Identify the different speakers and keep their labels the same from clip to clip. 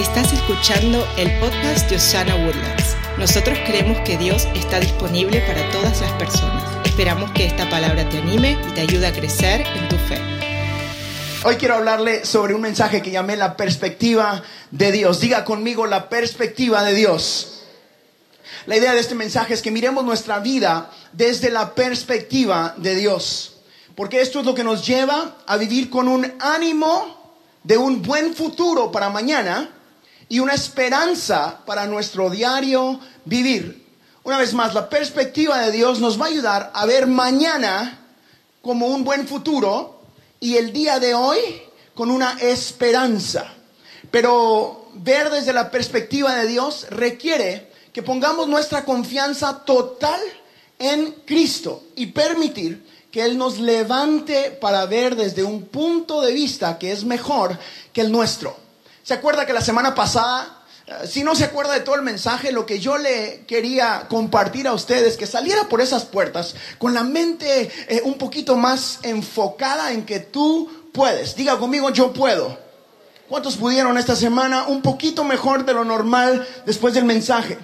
Speaker 1: Estás escuchando el podcast de Osana Woodlands. Nosotros creemos que Dios está disponible para todas las personas. Esperamos que esta palabra te anime y te ayude a crecer en tu fe.
Speaker 2: Hoy quiero hablarle sobre un mensaje que llamé la perspectiva de Dios. Diga conmigo la perspectiva de Dios. La idea de este mensaje es que miremos nuestra vida desde la perspectiva de Dios. Porque esto es lo que nos lleva a vivir con un ánimo de un buen futuro para mañana y una esperanza para nuestro diario vivir. Una vez más, la perspectiva de Dios nos va a ayudar a ver mañana como un buen futuro y el día de hoy con una esperanza. Pero ver desde la perspectiva de Dios requiere que pongamos nuestra confianza total en Cristo y permitir que Él nos levante para ver desde un punto de vista que es mejor que el nuestro. ¿Se acuerda que la semana pasada, eh, si no se acuerda de todo el mensaje, lo que yo le quería compartir a ustedes, que saliera por esas puertas con la mente eh, un poquito más enfocada en que tú puedes? Diga conmigo, yo puedo. ¿Cuántos pudieron esta semana un poquito mejor de lo normal después del mensaje?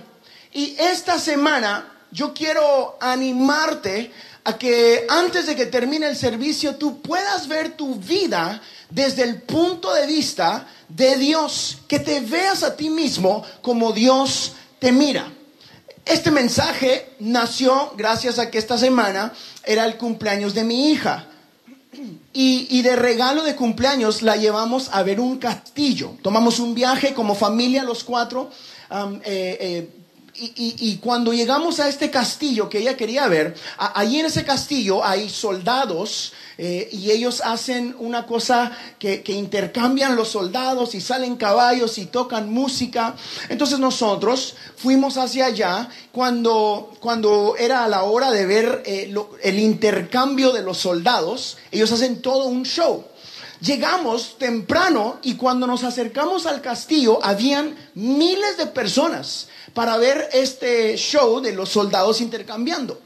Speaker 2: Y esta semana yo quiero animarte a que antes de que termine el servicio tú puedas ver tu vida desde el punto de vista de Dios, que te veas a ti mismo como Dios te mira. Este mensaje nació gracias a que esta semana era el cumpleaños de mi hija. Y, de regalo de cumpleaños la llevamos a ver un castillo. Tomamos un viaje como familia los cuatro. Eh, eh, y, cuando llegamos a este castillo que ella quería ver, ahí en ese castillo hay soldados eh, y ellos hacen una cosa que, intercambian los soldados y salen caballos y tocan música. Entonces nosotros fuimos hacia allá cuando, cuando era la hora de ver eh, el intercambio de los soldados. Ellos hacen todo un show. Llegamos temprano y cuando nos acercamos al castillo habían miles de personas para ver este show de los soldados intercambiando.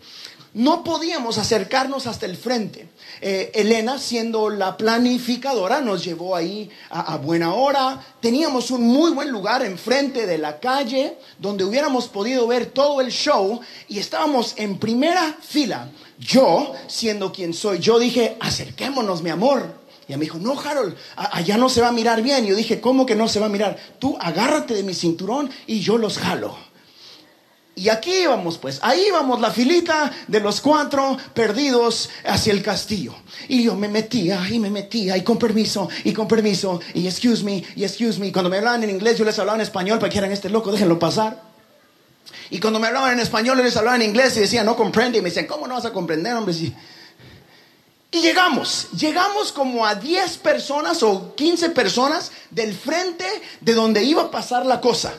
Speaker 2: No podíamos acercarnos hasta el frente. Eh, Elena, siendo la planificadora, nos llevó ahí a, buena hora. Teníamos un muy buen lugar enfrente de la calle donde hubiéramos podido ver todo el show y estábamos en primera fila. Yo, siendo quien soy, yo dije, acerquémonos, mi amor. Y me dijo, no, Harold, allá no se va a mirar bien. yo dije, ¿cómo que no se va a mirar? Tú agárrate de mi cinturón y yo los jalo. Y aquí íbamos, pues, ahí íbamos la filita de los cuatro perdidos hacia el castillo. Y yo me metía y me metía y con permiso y con permiso y excuse me y excuse me. Cuando me hablaban en inglés yo les hablaba en español para que eran este loco, déjenlo pasar. Y cuando me hablaban en español yo les hablaba en inglés y decía no comprende. Y me decían, ¿cómo no vas a comprender, hombre? Y llegamos, llegamos como a 10 personas o 15 personas del frente de donde iba a pasar la cosa.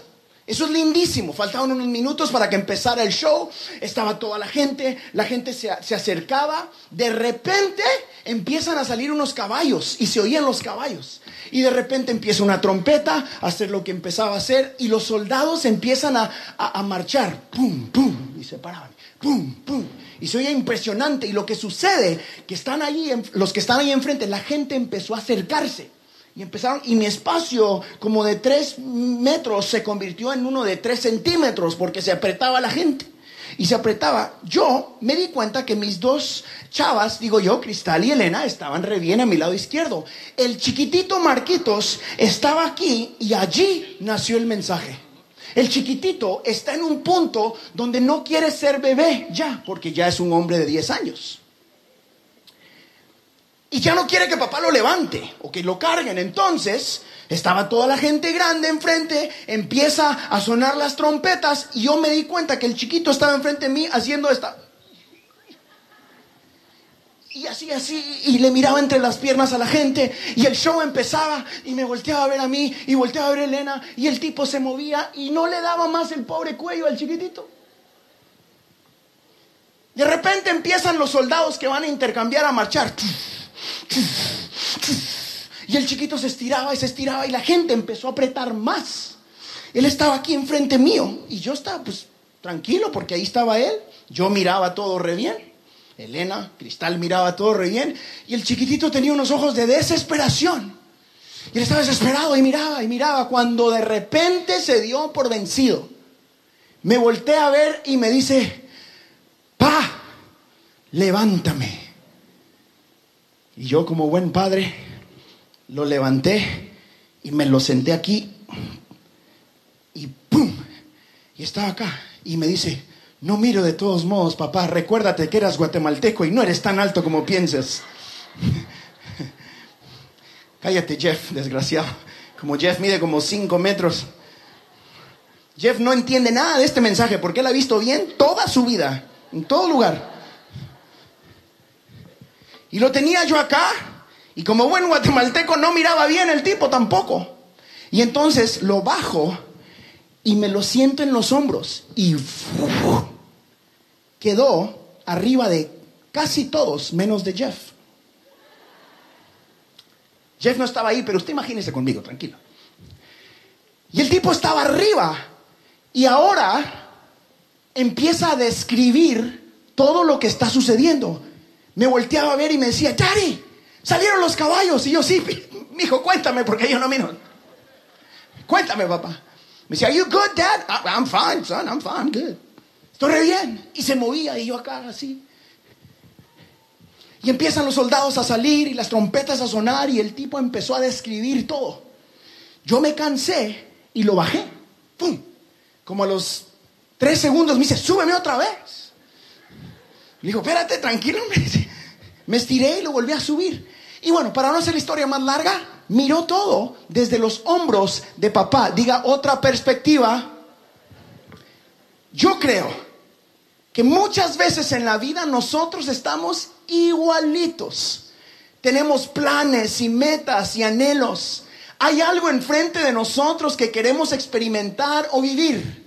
Speaker 2: Eso es lindísimo. Faltaban unos minutos para que empezara el show. Estaba toda la gente. La gente se, acercaba. De repente empiezan a salir unos caballos y se oían los caballos. Y de repente empieza una trompeta a hacer lo que empezaba a hacer. Y los soldados empiezan a, marchar. Pum, pum. Y se paraban. Pum, pum. Y se oía impresionante. Y lo que sucede, que están ahí, los que están ahí enfrente, la gente empezó a acercarse. Y empezaron, y mi espacio como de tres metros se convirtió en uno de tres centímetros porque se apretaba la gente. Y se apretaba. Yo me di cuenta que mis dos chavas, digo yo, Cristal y Elena, estaban re bien a mi lado izquierdo. El chiquitito Marquitos estaba aquí y allí nació el mensaje. El chiquitito está en un punto donde no quiere ser bebé ya, porque ya es un hombre de 10 años. Y ya no quiere que papá lo levante o que lo carguen. Entonces, estaba toda la gente grande enfrente, empieza a sonar las trompetas y yo me di cuenta que el chiquito estaba enfrente de mí haciendo esta... Y así, así, y le miraba entre las piernas a la gente, y el show empezaba, y me volteaba a ver a mí, y volteaba a ver a Elena, y el tipo se movía, y no le daba más el pobre cuello al chiquitito. De repente empiezan los soldados que van a intercambiar a marchar. Y el chiquito se estiraba y se estiraba y la gente empezó a apretar más. Él estaba aquí enfrente mío y yo estaba pues tranquilo porque ahí estaba él. Yo miraba todo re bien. Elena, Cristal miraba todo re bien. Y el chiquitito tenía unos ojos de desesperación. Y él estaba desesperado y miraba y miraba cuando de repente se dio por vencido. Me volteé a ver y me dice, pa, levántame. Y yo como buen padre lo levanté y me lo senté aquí y ¡pum! Y estaba acá y me dice, no miro de todos modos, papá, recuérdate que eras guatemalteco y no eres tan alto como piensas. Cállate, Jeff, desgraciado. Como Jeff mide como 5 metros. Jeff no entiende nada de este mensaje porque él ha visto bien toda su vida, en todo lugar. Y lo tenía yo acá, y como buen guatemalteco no miraba bien el tipo tampoco. Y entonces lo bajo y me lo siento en los hombros y quedó arriba de casi todos, menos de Jeff. Jeff no estaba ahí, pero usted imagínese conmigo, tranquilo. Y el tipo estaba arriba y ahora empieza a describir todo lo que está sucediendo. Me volteaba a ver y me decía, Daddy, salieron los caballos. Y yo, sí, mi hijo, cuéntame, porque yo no miro. Cuéntame, papá. Me decía, Are you good, Dad? I'm fine, son, I'm fine, good. Estoy bien. Y se movía y yo acá así. Y empiezan los soldados a salir y las trompetas a sonar y el tipo empezó a describir todo. Yo me cansé y lo bajé. ¡Pum! Como a los tres segundos me dice, súbeme otra vez. Le digo, espérate, tranquilo. Me estiré y lo volví a subir. Y bueno, para no hacer la historia más larga, miró todo desde los hombros de papá. Diga otra perspectiva. Yo creo que muchas veces en la vida nosotros estamos igualitos. Tenemos planes y metas y anhelos. Hay algo enfrente de nosotros que queremos experimentar o vivir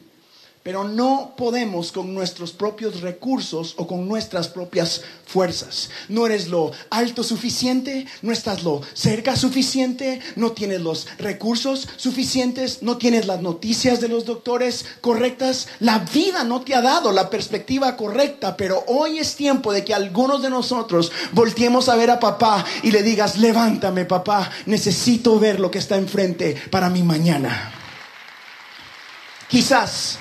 Speaker 2: pero no podemos con nuestros propios recursos o con nuestras propias fuerzas. No eres lo alto suficiente, no estás lo cerca suficiente, no tienes los recursos suficientes, no tienes las noticias de los doctores correctas. La vida no te ha dado la perspectiva correcta, pero hoy es tiempo de que algunos de nosotros volteemos a ver a papá y le digas, levántame papá, necesito ver lo que está enfrente para mi mañana. Quizás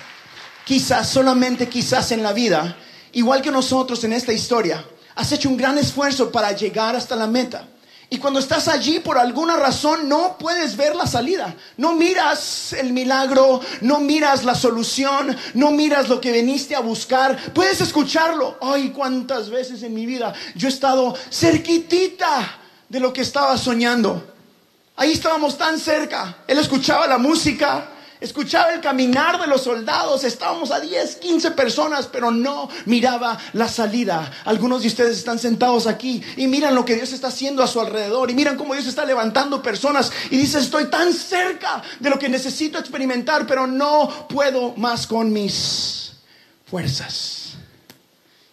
Speaker 2: quizás, solamente quizás en la vida, igual que nosotros en esta historia, has hecho un gran esfuerzo para llegar hasta la meta. Y cuando estás allí por alguna razón no puedes ver la salida. No miras el milagro, no miras la solución, no miras lo que viniste a buscar. Puedes escucharlo. Ay, cuántas veces en mi vida yo he estado cerquitita de lo que estaba soñando. Ahí estábamos tan cerca. Él escuchaba la música, escuchaba el caminar de los soldados, estábamos a 10, 15 personas, pero no miraba la salida. Algunos de ustedes están sentados aquí y miran lo que Dios está haciendo a su alrededor y miran cómo Dios está levantando personas y dice, estoy tan cerca de lo que necesito experimentar, pero no puedo más con mis fuerzas.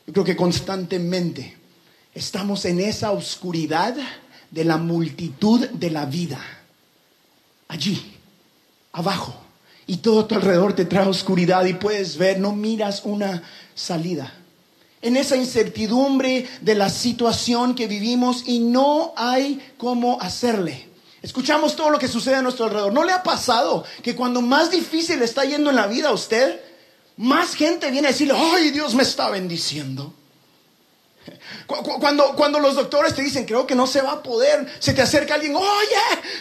Speaker 2: Yo creo que constantemente estamos en esa oscuridad de la multitud de la vida. Allí, abajo y todo a tu alrededor te trae oscuridad y puedes ver, no miras una salida. En esa incertidumbre de la situación que vivimos y no hay cómo hacerle. Escuchamos todo lo que sucede a nuestro alrededor. ¿No le ha pasado que cuando más difícil está yendo en la vida a usted, más gente viene a decirle, ay, Dios me está bendiciendo? Cuando, cuando los doctores te dicen, creo que no se va a poder, se te acerca alguien, oye,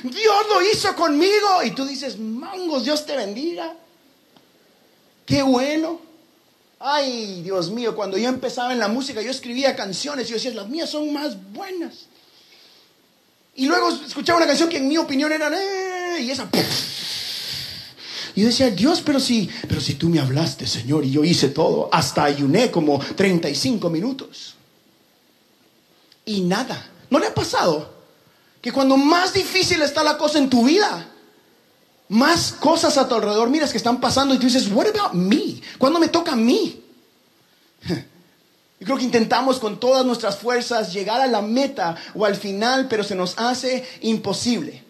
Speaker 2: Dios lo hizo conmigo. Y tú dices, mangos, Dios te bendiga. Qué bueno. Ay, Dios mío, cuando yo empezaba en la música, yo escribía canciones y yo decía, las mías son más buenas. Y luego escuchaba una canción que en mi opinión era, eh", y esa... Y yo decía, Dios, pero si, pero si tú me hablaste, Señor, y yo hice todo, hasta ayuné como 35 minutos y nada. ¿No le ha pasado que cuando más difícil está la cosa en tu vida, más cosas a tu alrededor miras que están pasando y tú dices, what about me? ¿Cuándo me toca a mí? Yo creo que intentamos con todas nuestras fuerzas llegar a la meta o al final, pero se nos hace imposible.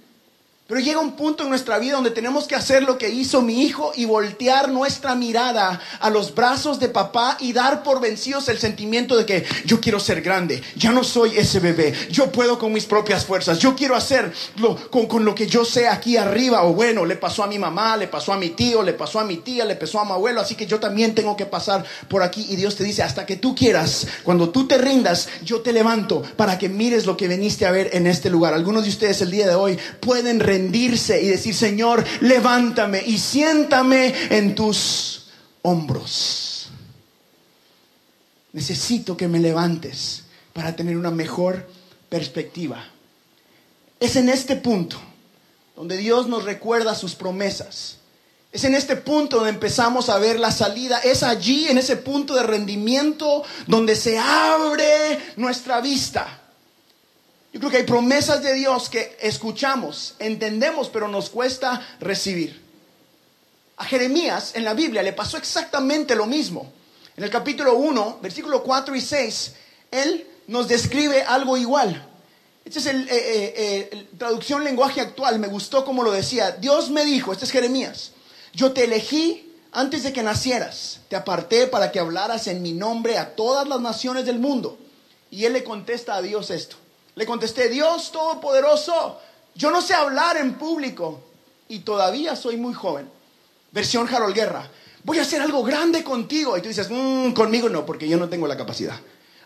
Speaker 2: Pero llega un punto en nuestra vida donde tenemos que hacer lo que hizo mi hijo y voltear nuestra mirada a los brazos de papá y dar por vencidos el sentimiento de que yo quiero ser grande, ya no soy ese bebé, yo puedo con mis propias fuerzas, yo quiero hacerlo con, con lo que yo sé aquí arriba. O bueno, le pasó a mi mamá, le pasó a mi tío, le pasó a mi tía, le pasó a mi abuelo, así que yo también tengo que pasar por aquí. Y Dios te dice, hasta que tú quieras, cuando tú te rindas, yo te levanto para que mires lo que veniste a ver en este lugar. Algunos de ustedes el día de hoy pueden y decir, Señor, levántame y siéntame en tus hombros. Necesito que me levantes para tener una mejor perspectiva. Es en este punto donde Dios nos recuerda sus promesas. Es en este punto donde empezamos a ver la salida. Es allí, en ese punto de rendimiento, donde se abre nuestra vista. Yo creo que hay promesas de Dios que escuchamos, entendemos, pero nos cuesta recibir. A Jeremías en la Biblia le pasó exactamente lo mismo. En el capítulo 1, versículo 4 y 6, él nos describe algo igual. Esta es el, eh, eh, eh, traducción lenguaje actual, me gustó como lo decía. Dios me dijo, este es Jeremías, yo te elegí antes de que nacieras, te aparté para que hablaras en mi nombre a todas las naciones del mundo. Y él le contesta a Dios esto. Le contesté, Dios Todopoderoso, yo no sé hablar en público y todavía soy muy joven. Versión Harold Guerra, voy a hacer algo grande contigo. Y tú dices, "Mm, conmigo no, porque yo no tengo la capacidad.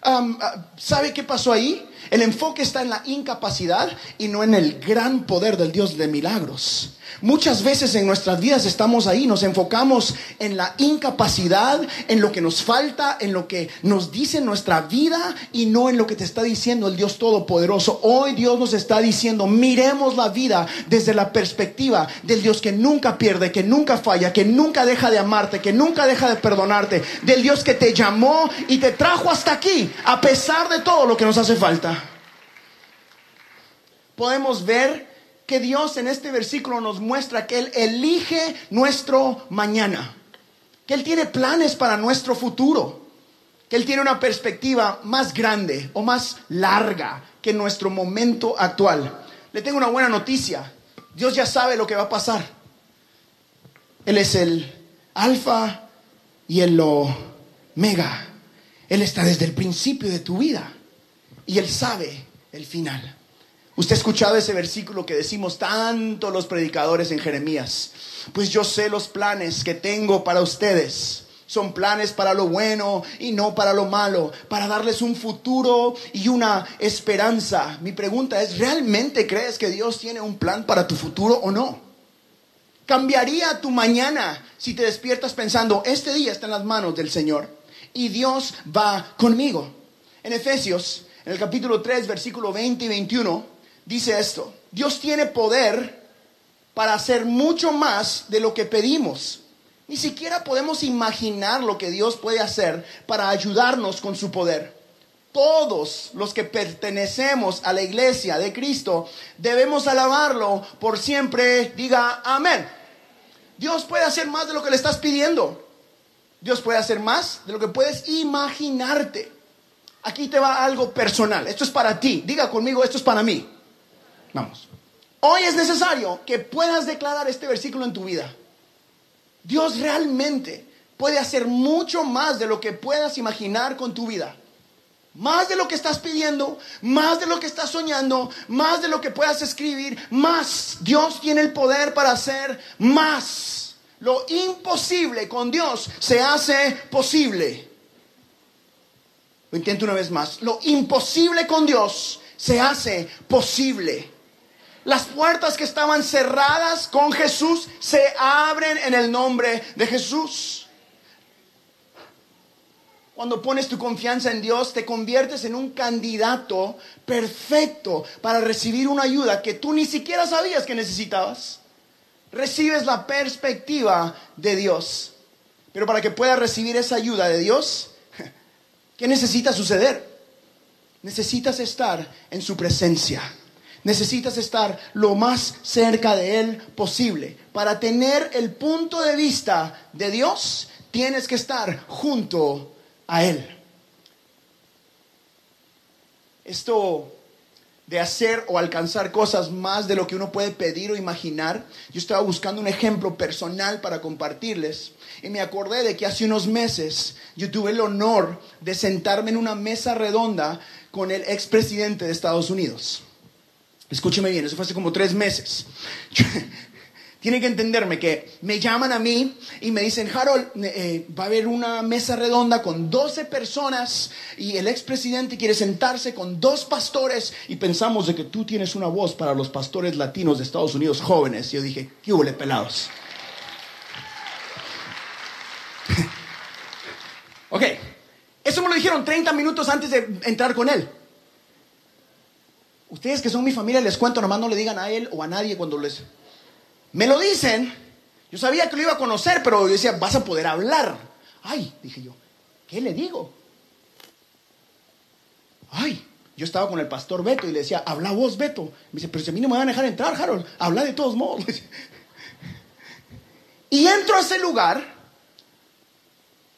Speaker 2: Ah, ¿Sabe qué pasó ahí? El enfoque está en la incapacidad y no en el gran poder del Dios de milagros. Muchas veces en nuestras vidas estamos ahí, nos enfocamos en la incapacidad, en lo que nos falta, en lo que nos dice nuestra vida y no en lo que te está diciendo el Dios Todopoderoso. Hoy Dios nos está diciendo, miremos la vida desde la perspectiva del Dios que nunca pierde, que nunca falla, que nunca deja de amarte, que nunca deja de perdonarte, del Dios que te llamó y te trajo hasta aquí, a pesar de todo lo que nos hace falta. Podemos ver que Dios en este versículo nos muestra que Él elige nuestro mañana, que Él tiene planes para nuestro futuro, que Él tiene una perspectiva más grande o más larga que nuestro momento actual. Le tengo una buena noticia, Dios ya sabe lo que va a pasar. Él es el alfa y el omega. Él está desde el principio de tu vida y Él sabe el final. Usted ha escuchado ese versículo que decimos tanto los predicadores en Jeremías. Pues yo sé los planes que tengo para ustedes. Son planes para lo bueno y no para lo malo, para darles un futuro y una esperanza. Mi pregunta es, ¿realmente crees que Dios tiene un plan para tu futuro o no? ¿Cambiaría tu mañana si te despiertas pensando, este día está en las manos del Señor y Dios va conmigo? En Efesios, en el capítulo 3, versículo 20 y 21, dice esto, Dios tiene poder para hacer mucho más de lo que pedimos. Ni siquiera podemos imaginar lo que Dios puede hacer para ayudarnos con su poder. Todos los que pertenecemos a la iglesia de Cristo debemos alabarlo por siempre. Diga amén. Dios puede hacer más de lo que le estás pidiendo. Dios puede hacer más de lo que puedes imaginarte. Aquí te va algo personal. Esto es para ti. Diga conmigo, esto es para mí. Vamos. Hoy es necesario que puedas declarar este versículo en tu vida. Dios realmente puede hacer mucho más de lo que puedas imaginar con tu vida. Más de lo que estás pidiendo, más de lo que estás soñando, más de lo que puedas escribir, más. Dios tiene el poder para hacer más. Lo imposible con Dios se hace posible. Lo intento una vez más. Lo imposible con Dios se hace posible. Las puertas que estaban cerradas con Jesús se abren en el nombre de Jesús. Cuando pones tu confianza en Dios, te conviertes en un candidato perfecto para recibir una ayuda que tú ni siquiera sabías que necesitabas. Recibes la perspectiva de Dios. Pero para que puedas recibir esa ayuda de Dios, ¿qué necesita suceder? Necesitas estar en su presencia. Necesitas estar lo más cerca de Él posible. Para tener el punto de vista de Dios, tienes que estar junto a Él. Esto de hacer o alcanzar cosas más de lo que uno puede pedir o imaginar. Yo estaba buscando un ejemplo personal para compartirles y me acordé de que hace unos meses yo tuve el honor de sentarme en una mesa redonda con el expresidente de Estados Unidos. Escúcheme bien, eso fue hace como tres meses. Tienen que entenderme que me llaman a mí y me dicen, Harold, eh, va a haber una mesa redonda con 12 personas y el expresidente quiere sentarse con dos pastores y pensamos de que tú tienes una voz para los pastores latinos de Estados Unidos jóvenes. Y yo dije, ¿qué hubo, pelados? ok, eso me lo dijeron 30 minutos antes de entrar con él. Ustedes que son mi familia les cuento, nomás no le digan a él o a nadie cuando les... Me lo dicen. Yo sabía que lo iba a conocer, pero yo decía, vas a poder hablar. Ay, dije yo, ¿qué le digo? Ay, yo estaba con el pastor Beto y le decía, habla vos, Beto. Me dice, pero si a mí no me van a dejar entrar, Harold, habla de todos modos. y entro a ese lugar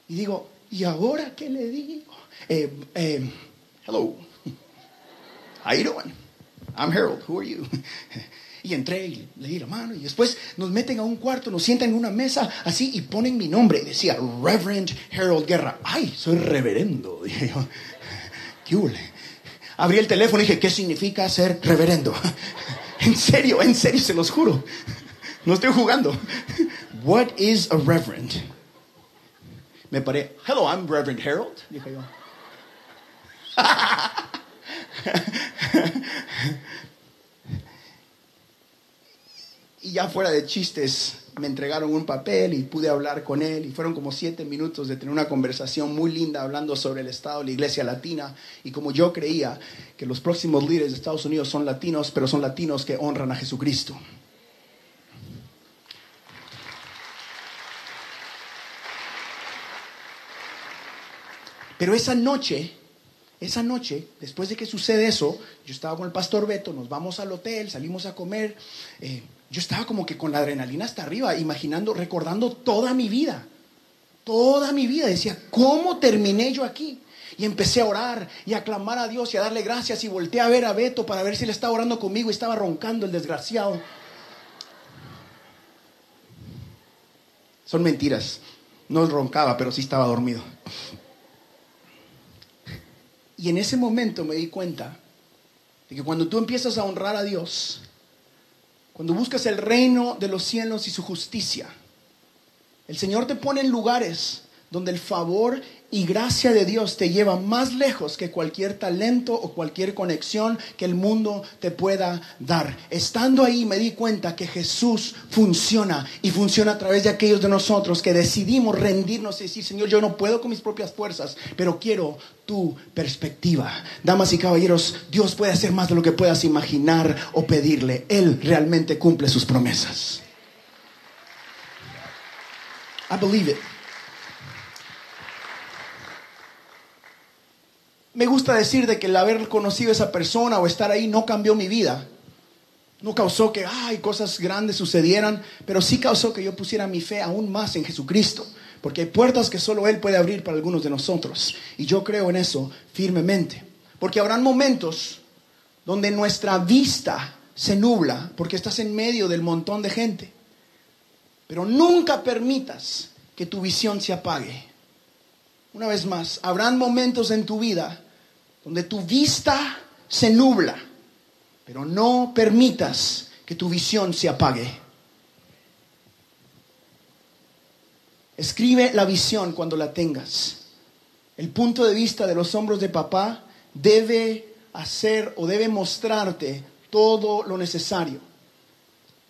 Speaker 2: y digo, ¿y ahora qué le digo? Eh, eh, hello, how you doing? I'm Harold, who are you? Y entré y le di la mano y después nos meten a un cuarto, nos sientan en una mesa así y ponen mi nombre. Y decía Reverend Harold Guerra. Ay, soy reverendo. Dije yo, ¿qué hule? Abrí el teléfono y dije, ¿qué significa ser reverendo? En serio, en serio, se los juro. No estoy jugando. What is a reverend? Me paré, hello, I'm Reverend Harold. Dije yo. Y ya fuera de chistes, me entregaron un papel y pude hablar con él y fueron como siete minutos de tener una conversación muy linda hablando sobre el estado la iglesia latina y como yo creía que los próximos líderes de Estados Unidos son latinos, pero son latinos que honran a Jesucristo. Pero esa noche esa noche, después de que sucede eso, yo estaba con el pastor Beto, nos vamos al hotel, salimos a comer. Eh, yo estaba como que con la adrenalina hasta arriba, imaginando, recordando toda mi vida. Toda mi vida. Decía, ¿cómo terminé yo aquí? Y empecé a orar y a clamar a Dios y a darle gracias y volteé a ver a Beto para ver si él estaba orando conmigo y estaba roncando el desgraciado. Son mentiras. No roncaba, pero sí estaba dormido. Y en ese momento me di cuenta de que cuando tú empiezas a honrar a Dios, cuando buscas el reino de los cielos y su justicia, el Señor te pone en lugares donde el favor y gracia de Dios te lleva más lejos que cualquier talento o cualquier conexión que el mundo te pueda dar. Estando ahí me di cuenta que Jesús funciona y funciona a través de aquellos de nosotros que decidimos rendirnos y decir, Señor, yo no puedo con mis propias fuerzas, pero quiero tu perspectiva. Damas y caballeros, Dios puede hacer más de lo que puedas imaginar o pedirle. Él realmente cumple sus promesas. I believe it. Me gusta decir de que el haber conocido a esa persona o estar ahí no cambió mi vida. No causó que ay, cosas grandes sucedieran, pero sí causó que yo pusiera mi fe aún más en Jesucristo. Porque hay puertas que solo Él puede abrir para algunos de nosotros. Y yo creo en eso firmemente. Porque habrán momentos donde nuestra vista se nubla porque estás en medio del montón de gente. Pero nunca permitas que tu visión se apague. Una vez más, habrán momentos en tu vida donde tu vista se nubla, pero no permitas que tu visión se apague. Escribe la visión cuando la tengas. El punto de vista de los hombros de papá debe hacer o debe mostrarte todo lo necesario.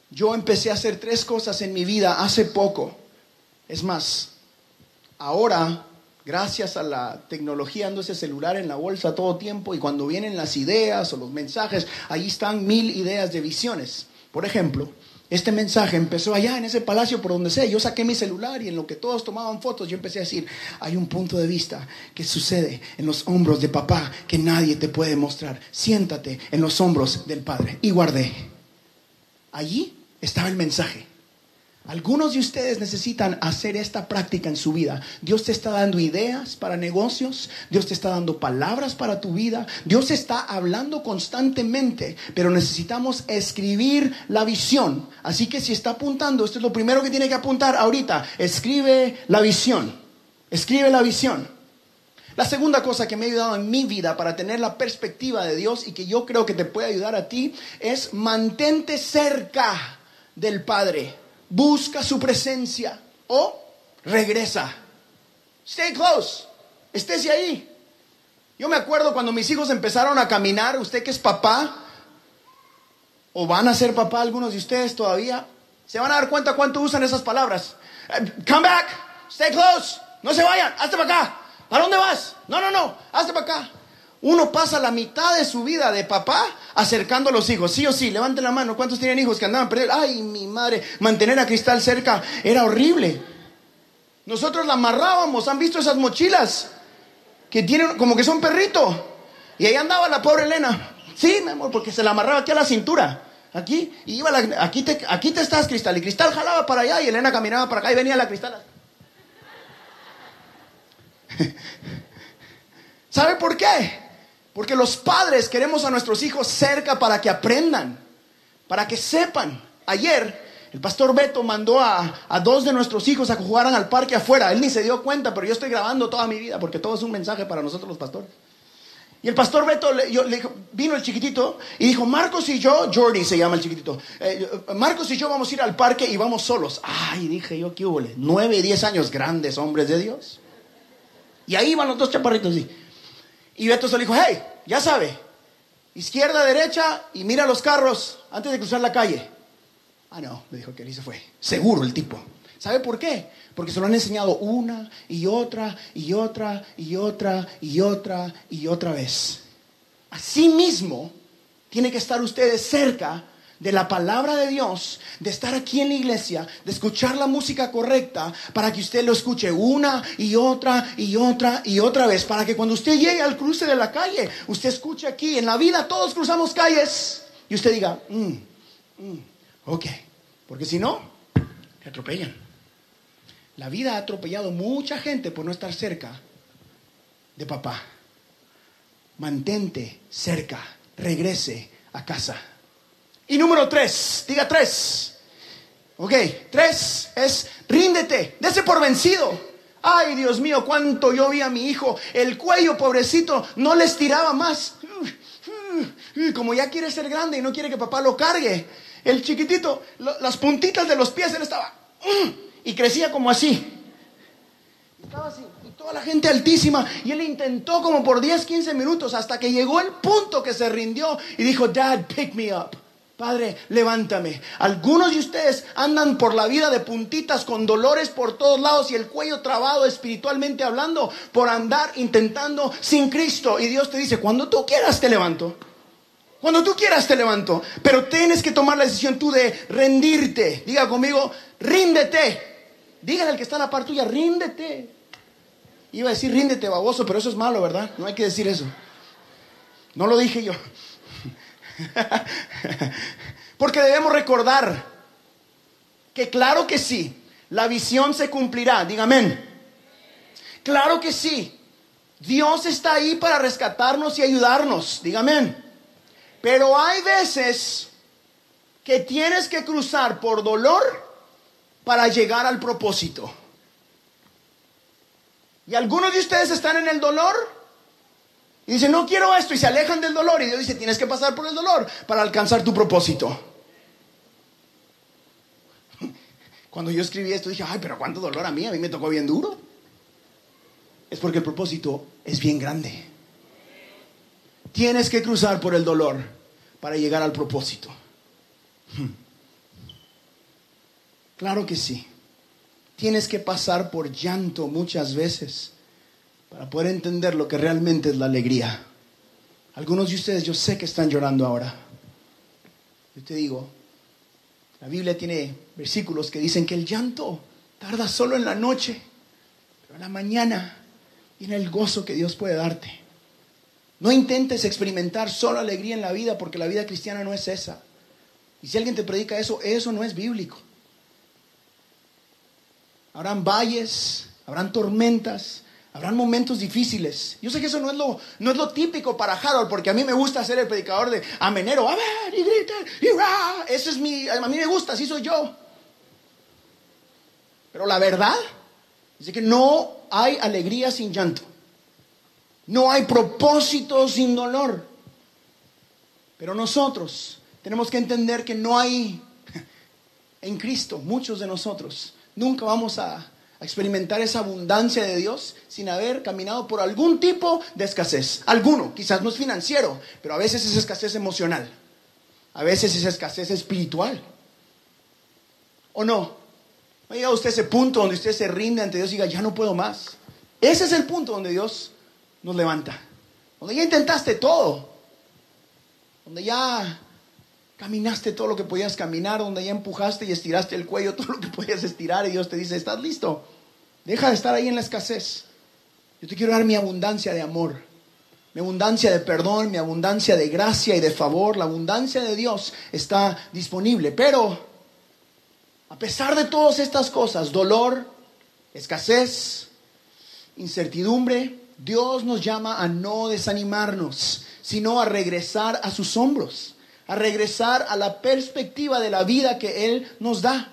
Speaker 2: Yo empecé a hacer tres cosas en mi vida hace poco. Es más, ahora gracias a la tecnología ando ese celular en la bolsa todo tiempo y cuando vienen las ideas o los mensajes, ahí están mil ideas de visiones. Por ejemplo, este mensaje empezó allá en ese palacio por donde sea. Yo saqué mi celular y en lo que todos tomaban fotos, yo empecé a decir, hay un punto de vista que sucede en los hombros de papá que nadie te puede mostrar. Siéntate en los hombros del padre. Y guardé. Allí estaba el mensaje. Algunos de ustedes necesitan hacer esta práctica en su vida. Dios te está dando ideas para negocios, Dios te está dando palabras para tu vida, Dios está hablando constantemente, pero necesitamos escribir la visión. Así que si está apuntando, esto es lo primero que tiene que apuntar ahorita, escribe la visión, escribe la visión. La segunda cosa que me ha ayudado en mi vida para tener la perspectiva de Dios y que yo creo que te puede ayudar a ti es mantente cerca del Padre busca su presencia o regresa. Stay close, estése ahí. Yo me acuerdo cuando mis hijos empezaron a caminar, usted que es papá, o van a ser papá algunos de ustedes todavía, se van a dar cuenta cuánto usan esas palabras. Eh, come back, stay close, no se vayan, hazte para acá. ¿Para dónde vas? No, no, no, hazte para acá. Uno pasa la mitad de su vida de papá acercando a los hijos. Sí o sí, levanten la mano. ¿Cuántos tienen hijos que andaban perdidos? Ay, mi madre, mantener a Cristal cerca era horrible. Nosotros la amarrábamos. ¿Han visto esas mochilas? Que tienen como que son perrito. Y ahí andaba la pobre Elena. Sí, mi amor, porque se la amarraba aquí a la cintura. Aquí, y iba aquí, te, aquí te estás, Cristal. Y Cristal jalaba para allá y Elena caminaba para acá y venía la Cristal. ¿Sabe por qué? Porque los padres queremos a nuestros hijos cerca para que aprendan, para que sepan. Ayer el pastor Beto mandó a, dos de nuestros hijos a que jugaran al parque afuera. Él ni se dio cuenta, pero yo estoy grabando toda mi vida porque todo es un mensaje para nosotros los pastores. Y el pastor Beto le, vino el chiquitito y dijo, Marcos y yo, Jordi se llama el chiquitito, eh, Marcos y yo vamos a ir al parque y vamos solos. Ay, dije yo, ¿qué hubo? Nueve y diez años, grandes hombres de Dios. Y ahí van los dos chaparritos. Y, y Beto se le dijo, hey, ya sabe, izquierda, derecha y mira los carros antes de cruzar la calle. Ah, no, le dijo que él se fue. Seguro el tipo. ¿Sabe por qué? Porque se lo han enseñado una y otra y otra y otra y otra y otra vez. Así mismo, tiene que estar ustedes cerca de la palabra de Dios, de estar aquí en la iglesia, de escuchar la música correcta, para que usted lo escuche una y otra y otra y otra vez, para que cuando usted llegue al cruce de la calle, usted escuche aquí, en la vida todos cruzamos calles, y usted diga, mm, mm, ok, porque si no, te atropellan. La vida ha atropellado mucha gente por no estar cerca de papá. Mantente cerca, regrese a casa. Y número tres, diga tres. Ok, tres es ríndete, dese por vencido. Ay, Dios mío, cuánto yo vi a mi hijo. El cuello, pobrecito, no le estiraba más. Como ya quiere ser grande y no quiere que papá lo cargue. El chiquitito, las puntitas de los pies, él estaba. Y crecía como así. Estaba así. Y toda la gente altísima. Y él intentó como por 10, 15 minutos hasta que llegó el punto que se rindió y dijo, Dad, pick me up. Padre, levántame. Algunos de ustedes andan por la vida de puntitas con dolores por todos lados y el cuello trabado espiritualmente hablando por andar intentando sin Cristo. Y Dios te dice, cuando tú quieras te levanto. Cuando tú quieras te levanto. Pero tienes que tomar la decisión tú de rendirte. Diga conmigo, ríndete. Dígale al que está a la par tuya, ríndete. Iba a decir ríndete, baboso, pero eso es malo, ¿verdad? No hay que decir eso. No lo dije yo. Porque debemos recordar que claro que sí, la visión se cumplirá, dígame. Claro que sí, Dios está ahí para rescatarnos y ayudarnos, dígame. Pero hay veces que tienes que cruzar por dolor para llegar al propósito. Y algunos de ustedes están en el dolor y dicen, no quiero esto, y se alejan del dolor. Y Dios dice, tienes que pasar por el dolor para alcanzar tu propósito. Cuando yo escribí esto dije, ay, pero cuánto dolor a mí, a mí me tocó bien duro. Es porque el propósito es bien grande. Tienes que cruzar por el dolor para llegar al propósito. Claro que sí. Tienes que pasar por llanto muchas veces para poder entender lo que realmente es la alegría. Algunos de ustedes yo sé que están llorando ahora. Yo te digo, la Biblia tiene versículos que dicen que el llanto tarda solo en la noche, pero en la mañana viene el gozo que Dios puede darte. No intentes experimentar solo alegría en la vida porque la vida cristiana no es esa. Y si alguien te predica eso, eso no es bíblico. habrán valles, habrán tormentas, habrán momentos difíciles. Yo sé que eso no es lo, no es lo típico para Harold, porque a mí me gusta ser el predicador de amenero, a ver, y grita, y ra. Eso es mi, a mí me gusta, así soy yo. Pero la verdad es que no hay alegría sin llanto. No hay propósito sin dolor. Pero nosotros tenemos que entender que no hay en Cristo, muchos de nosotros, nunca vamos a, experimentar esa abundancia de Dios sin haber caminado por algún tipo de escasez. Alguno, quizás no es financiero, pero a veces es escasez emocional. A veces es escasez espiritual. ¿O no? ¿No llega usted a ese punto donde usted se rinde ante Dios y diga, ya no puedo más? Ese es el punto donde Dios nos levanta. Donde ya intentaste todo. Donde ya Caminaste todo lo que podías caminar, donde ya empujaste y estiraste el cuello, todo lo que podías estirar y Dios te dice, ¿estás listo? Deja de estar ahí en la escasez. Yo te quiero dar mi abundancia de amor, mi abundancia de perdón, mi abundancia de gracia y de favor. La abundancia de Dios está disponible. Pero, a pesar de todas estas cosas, dolor, escasez, incertidumbre, Dios nos llama a no desanimarnos, sino a regresar a sus hombros a regresar a la perspectiva de la vida que Él nos da.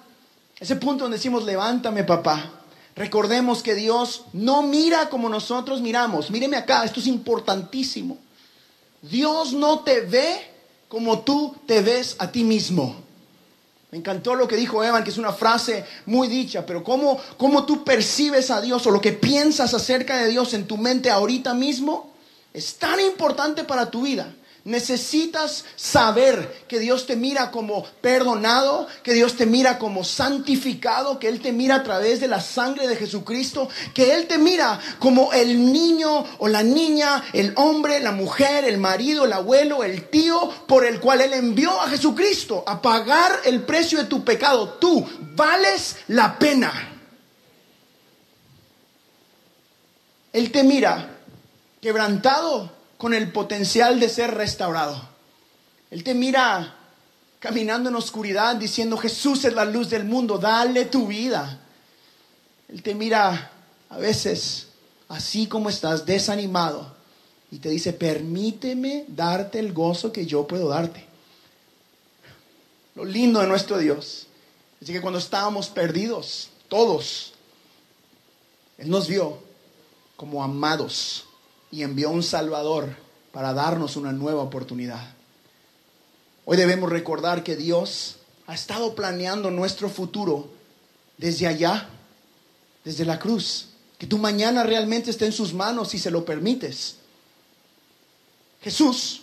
Speaker 2: Ese punto donde decimos, levántame papá. Recordemos que Dios no mira como nosotros miramos. Míreme acá, esto es importantísimo. Dios no te ve como tú te ves a ti mismo. Me encantó lo que dijo Evan, que es una frase muy dicha, pero cómo, cómo tú percibes a Dios o lo que piensas acerca de Dios en tu mente ahorita mismo es tan importante para tu vida. Necesitas saber que Dios te mira como perdonado, que Dios te mira como santificado, que Él te mira a través de la sangre de Jesucristo, que Él te mira como el niño o la niña, el hombre, la mujer, el marido, el abuelo, el tío, por el cual Él envió a Jesucristo a pagar el precio de tu pecado. Tú vales la pena. Él te mira quebrantado con el potencial de ser restaurado. Él te mira caminando en oscuridad diciendo, Jesús es la luz del mundo, dale tu vida. Él te mira a veces así como estás, desanimado, y te dice, permíteme darte el gozo que yo puedo darte. Lo lindo de nuestro Dios es que cuando estábamos perdidos, todos, Él nos vio como amados y envió un Salvador para darnos una nueva oportunidad. Hoy debemos recordar que Dios ha estado planeando nuestro futuro desde allá, desde la cruz. Que tu mañana realmente esté en sus manos si se lo permites. Jesús,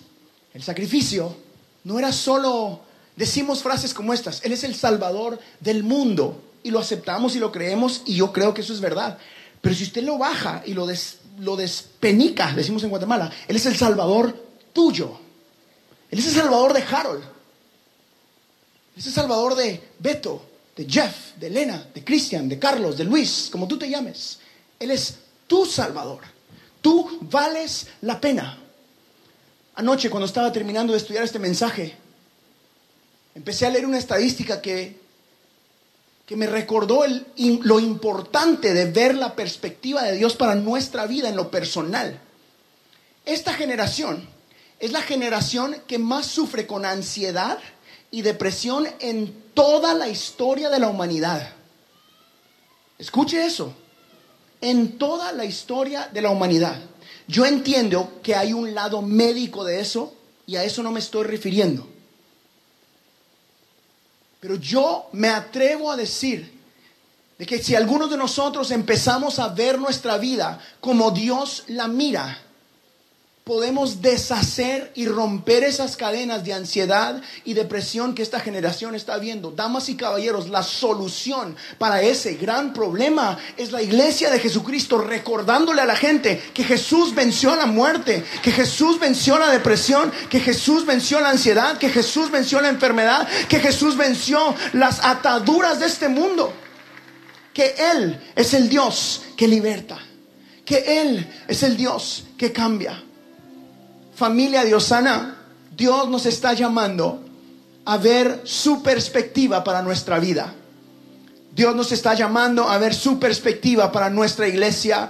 Speaker 2: el sacrificio, no era solo, decimos frases como estas, Él es el Salvador del mundo y lo aceptamos y lo creemos y yo creo que eso es verdad. Pero si usted lo baja y lo, des, lo despenica, decimos en Guatemala. Él es el salvador tuyo. Él es el salvador de Harold. Él es el salvador de Beto, de Jeff, de Elena, de Cristian, de Carlos, de Luis, como tú te llames. Él es tu salvador. Tú vales la pena. Anoche cuando estaba terminando de estudiar este mensaje, empecé a leer una estadística que que me recordó lo importante de ver la perspectiva de Dios para nuestra vida en lo personal. Esta generación es la generación que más sufre con ansiedad y depresión en toda la historia de la humanidad. Escuche eso. En toda la historia de la humanidad. Yo entiendo que hay un lado médico de eso y a eso no me estoy refiriendo. Pero yo me atrevo a decir de que si algunos de nosotros empezamos a ver nuestra vida como Dios la mira, podemos deshacer y romper esas cadenas de ansiedad y depresión que esta generación está viendo. Damas y caballeros, la solución para ese gran problema es la iglesia de Jesucristo recordándole a la gente que Jesús venció la muerte, que Jesús venció la depresión, que Jesús venció la ansiedad, que Jesús venció la enfermedad, que Jesús venció las ataduras de este mundo, que Él es el Dios que liberta, que Él es el Dios que cambia. Familia diosana, Dios nos está llamando a ver su perspectiva para nuestra vida. Dios nos está llamando a ver su perspectiva para nuestra iglesia.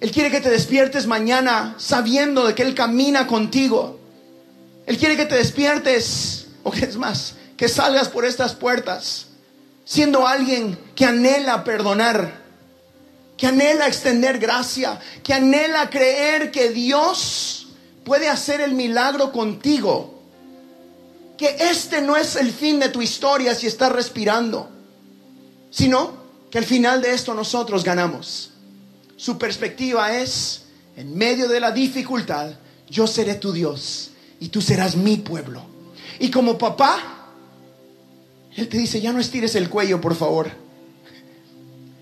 Speaker 2: Él quiere que te despiertes mañana sabiendo de que Él camina contigo. Él quiere que te despiertes, o que es más, que salgas por estas puertas siendo alguien que anhela perdonar, que anhela extender gracia, que anhela creer que Dios puede hacer el milagro contigo. Que este no es el fin de tu historia si estás respirando, sino que al final de esto nosotros ganamos. Su perspectiva es, en medio de la dificultad, yo seré tu Dios y tú serás mi pueblo. Y como papá, Él te dice, ya no estires el cuello, por favor.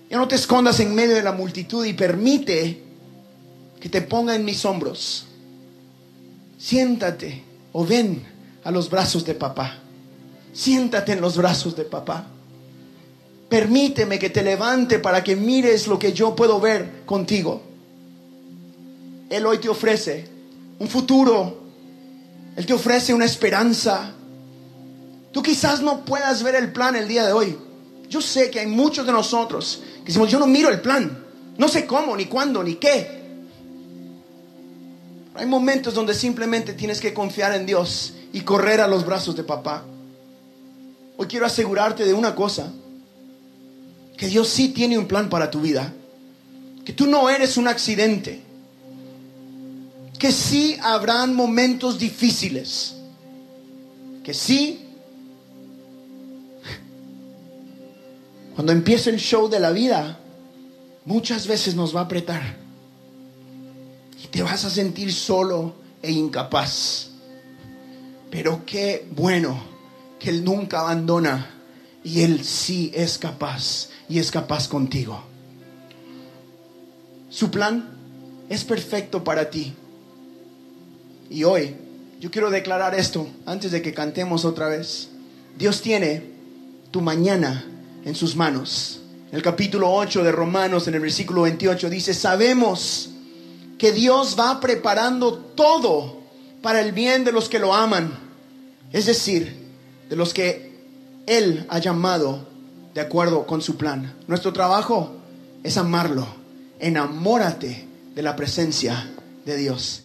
Speaker 2: Ya no te escondas en medio de la multitud y permite que te ponga en mis hombros. Siéntate o ven a los brazos de papá. Siéntate en los brazos de papá. Permíteme que te levante para que mires lo que yo puedo ver contigo. Él hoy te ofrece un futuro. Él te ofrece una esperanza. Tú quizás no puedas ver el plan el día de hoy. Yo sé que hay muchos de nosotros que decimos, yo no miro el plan. No sé cómo, ni cuándo, ni qué. Hay momentos donde simplemente tienes que confiar en Dios y correr a los brazos de papá. Hoy quiero asegurarte de una cosa que Dios sí tiene un plan para tu vida, que tú no eres un accidente, que sí habrán momentos difíciles, que sí, cuando empiece el show de la vida, muchas veces nos va a apretar te vas a sentir solo e incapaz. Pero qué bueno que Él nunca abandona y Él sí es capaz y es capaz contigo. Su plan es perfecto para ti. Y hoy yo quiero declarar esto antes de que cantemos otra vez. Dios tiene tu mañana en sus manos. El capítulo 8 de Romanos, en el versículo 28, dice, sabemos que Dios va preparando todo para el bien de los que lo aman. Es decir, de los que Él ha llamado de acuerdo con su plan. Nuestro trabajo es amarlo. Enamórate de la presencia de Dios.